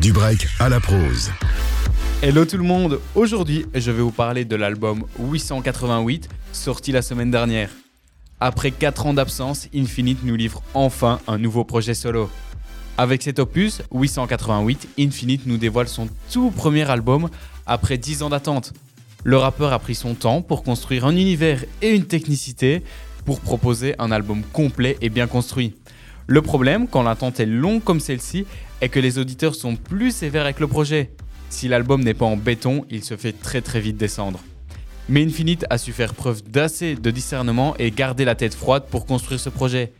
Du break à la prose. Hello tout le monde, aujourd'hui je vais vous parler de l'album 888 sorti la semaine dernière. Après 4 ans d'absence, Infinite nous livre enfin un nouveau projet solo. Avec cet opus, 888, Infinite nous dévoile son tout premier album après 10 ans d'attente. Le rappeur a pris son temps pour construire un univers et une technicité pour proposer un album complet et bien construit. Le problème, quand l'attente est longue comme celle-ci, est que les auditeurs sont plus sévères avec le projet. Si l'album n'est pas en béton, il se fait très très vite descendre. Mais Infinite a su faire preuve d'assez de discernement et garder la tête froide pour construire ce projet.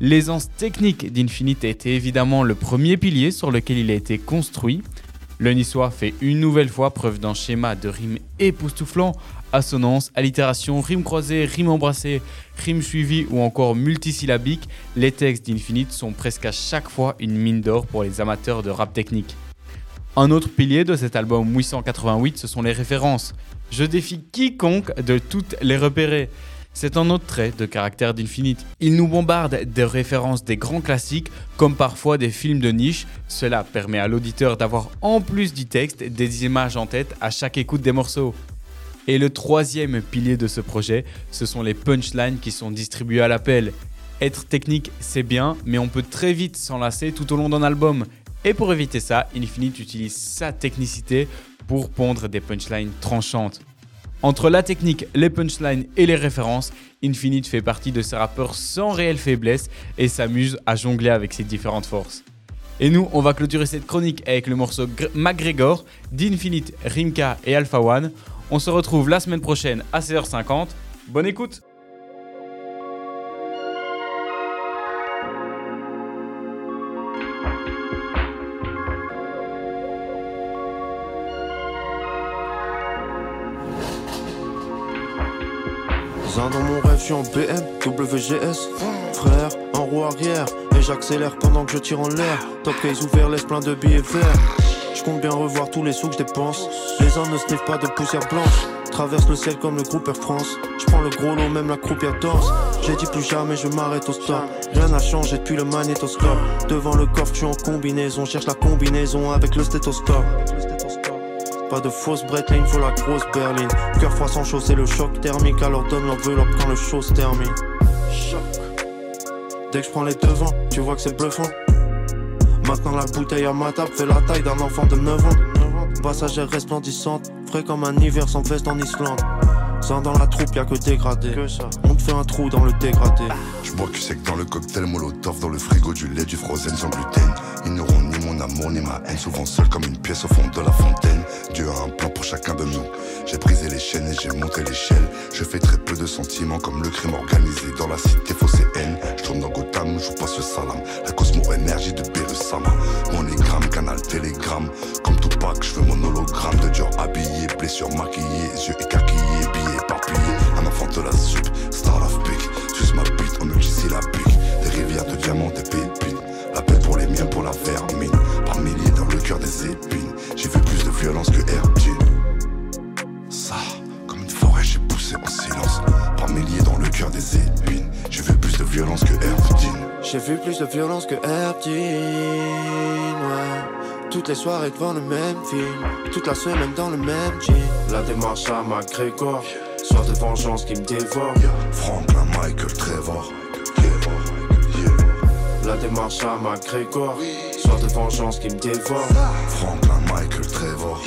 L'aisance technique d'Infinite été évidemment le premier pilier sur lequel il a été construit. Le niçois fait une nouvelle fois preuve d'un schéma de rimes époustouflant, assonance, allitération, rime croisée, rime embrassée, rime suivie ou encore multisyllabique. Les textes d'Infinite sont presque à chaque fois une mine d'or pour les amateurs de rap technique. Un autre pilier de cet album 888, ce sont les références. Je défie quiconque de toutes les repérer. C'est un autre trait de caractère d'Infinite. Il nous bombarde de références des grands classiques, comme parfois des films de niche. Cela permet à l'auditeur d'avoir en plus du texte des images en tête à chaque écoute des morceaux. Et le troisième pilier de ce projet, ce sont les punchlines qui sont distribuées à l'appel. Être technique, c'est bien, mais on peut très vite s'enlacer tout au long d'un album. Et pour éviter ça, Infinite utilise sa technicité pour pondre des punchlines tranchantes. Entre la technique, les punchlines et les références, Infinite fait partie de ces rappeurs sans réelle faiblesse et s'amuse à jongler avec ses différentes forces. Et nous, on va clôturer cette chronique avec le morceau McGregor d'Infinite, Rimka et Alpha One. On se retrouve la semaine prochaine à 16h50. Bonne écoute dans mon rêve, je suis en BM. Frère, en roue arrière, et j'accélère pendant que je tire en l'air. Top case ouvert, laisse plein de billets verts. Je compte bien revoir tous les sous que je dépense. Les uns ne sniffent pas de poussière blanche. Traverse le ciel comme le groupe Air France. Je prends le gros lot, même la croupière danse. J'ai dit plus jamais, je m'arrête au stop. Rien n'a changé depuis le magnétoscope. Devant le coffre, suis en combinaison. Cherche la combinaison avec le stéthoscope. Pas de fausse il faut la grosse berline. Cœur froid sans chaud, c'est le choc thermique. Alors donne l'enveloppe quand le show se termine. Dès que je prends les devants, tu vois que c'est bluffant. Maintenant la bouteille à ma table fait la taille d'un enfant de 9 ans. Passagère resplendissante, frais comme un hiver sans veste en Islande. Sans dans la troupe, y'a que dégradé. On un trou dans le dégradé. Je bois que que dans le cocktail molotov, dans le frigo du lait, du frozen sans gluten. Ils n'auront ni mon amour ni ma haine, souvent seul comme une pièce au fond de la fontaine. Dieu a un plan pour chacun de nous. J'ai brisé les chaînes et j'ai monté l'échelle. Je fais très peu de sentiments comme le crime organisé dans la cité fausse et haine. Je tourne dans Gotham, je passe le salam. La Cosmo énergie de Berusama. Monogramme, canal, télégramme. Comme Tupac, je veux mon hologramme de Dior habillé, blessure maquillée, yeux écarquillés, billets éparpillés. Un enfant de la des pépites. La paix pour les miens, pour la vermine. Par milliers dans le cœur des épines. J'ai vu plus de violence que Erdine. Ça, comme une forêt, j'ai poussé en silence. Par milliers dans le cœur des épines. J'ai vu plus de violence que Erdine. J'ai vu plus de violence que Erdine, ouais. Toutes les soirées devant le même film, toute la semaine dans le même jean. La démarche à McGregor, soit de vengeance qui me dévore. Franklin, Michael, Trevor. La démarche à McGregor, soit de vengeance qui me dévore. Franklin, Michael, Trevor.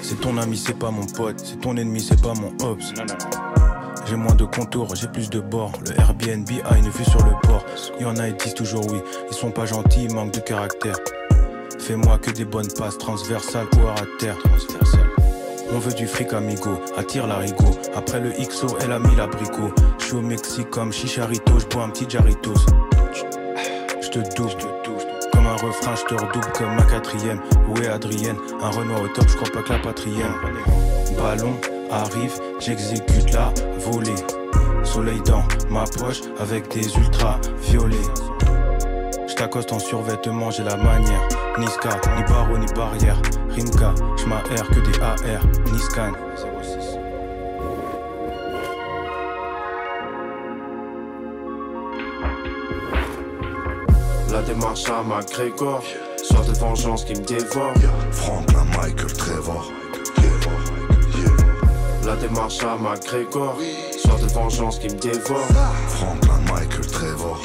C'est ton ami, c'est pas mon pote. C'est ton ennemi, c'est pas mon ops. J'ai moins de contours, j'ai plus de bords. Le Airbnb a une vue sur le port. Y en a, ils disent toujours oui. Ils sont pas gentils, ils manquent de caractère. Fais-moi que des bonnes passes transversales ou à terre. On veut du fric amigo, attire l'arigot. Après le XO, elle a mis l'abricot. Je suis au Mexique comme Chicharito, je bois un petit Jarritos. Je te comme un refrain, je te redouble comme ma quatrième. Où est Adrienne? Un Renoir au top, je pas que la patrienne. Ballon arrive, j'exécute la volée. Soleil dans ma poche avec des ultras violets. Je t'accoste en survêtement, j'ai la manière. Ni ska, ni barreau, ni barrière. Rimka, j'm'aère que des AR, ni scan. La démarche à McGregor, sorte de vengeance qui me dévore. Franklin Michael Trevor. La démarche à McGregor, sorte de vengeance qui me dévore. Franklin Michael Trevor.